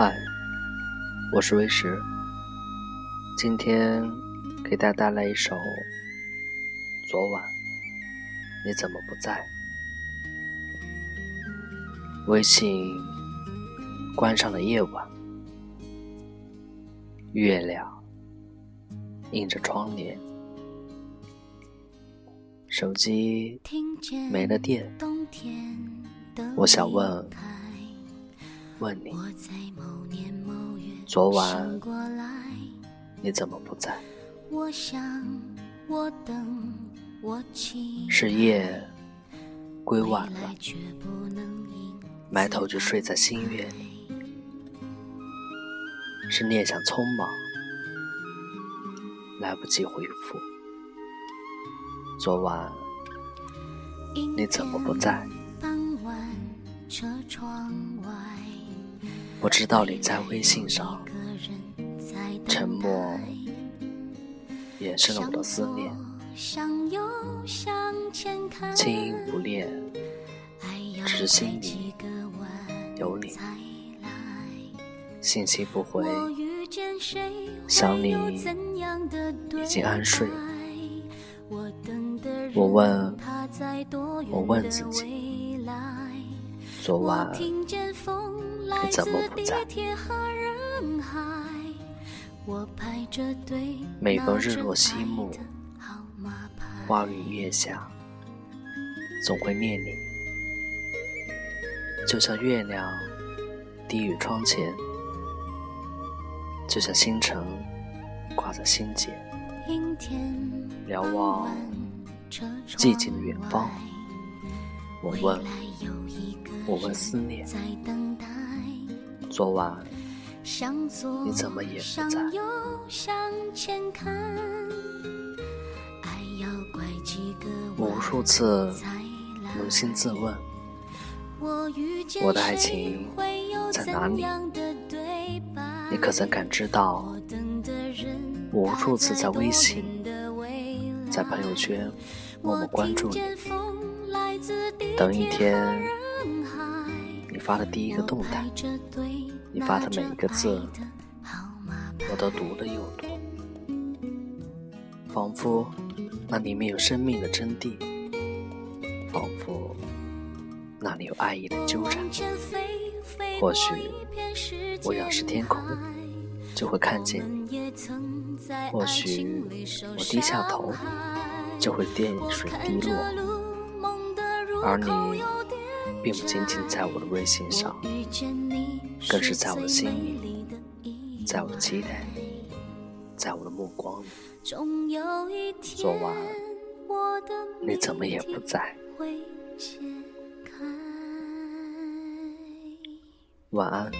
嗨，我是微石，今天给大家带来一首《昨晚你怎么不在》。微信关上了夜晚，月亮映着窗帘，手机没了电，我想问。问你，昨晚你怎么不在？是夜归晚了，埋头就睡在星月里。是念想匆忙，来不及回复。昨晚你怎么不在？我知道你在微信上，沉默掩饰了我的思念，轻音不练，只是心里有你，信息不回，想你已经安睡。我问，我问自己，昨晚。你怎么不在？每逢日落西幕，花雨月下，总会念你。就像月亮低于窗前，就像星辰挂在心间。瞭望寂静的远方，我问，我问思念。昨晚你怎么也不在？无数次扪心自问，我的爱情在哪里？你可曾感知到？我无数次在微信、在朋友圈默默关注你，等一天你发的第一个动态。你发的每一个字，我都读了又读，仿佛那里面有生命的真谛，仿佛那里有爱意的纠缠。或许我仰视天空，就会看见你；或许我低下头，就会电水滴落。而你，并不仅仅在我的微信上。更是在我的心里，在我的期待里，在我的目光里。昨晚你怎么也不在？晚安。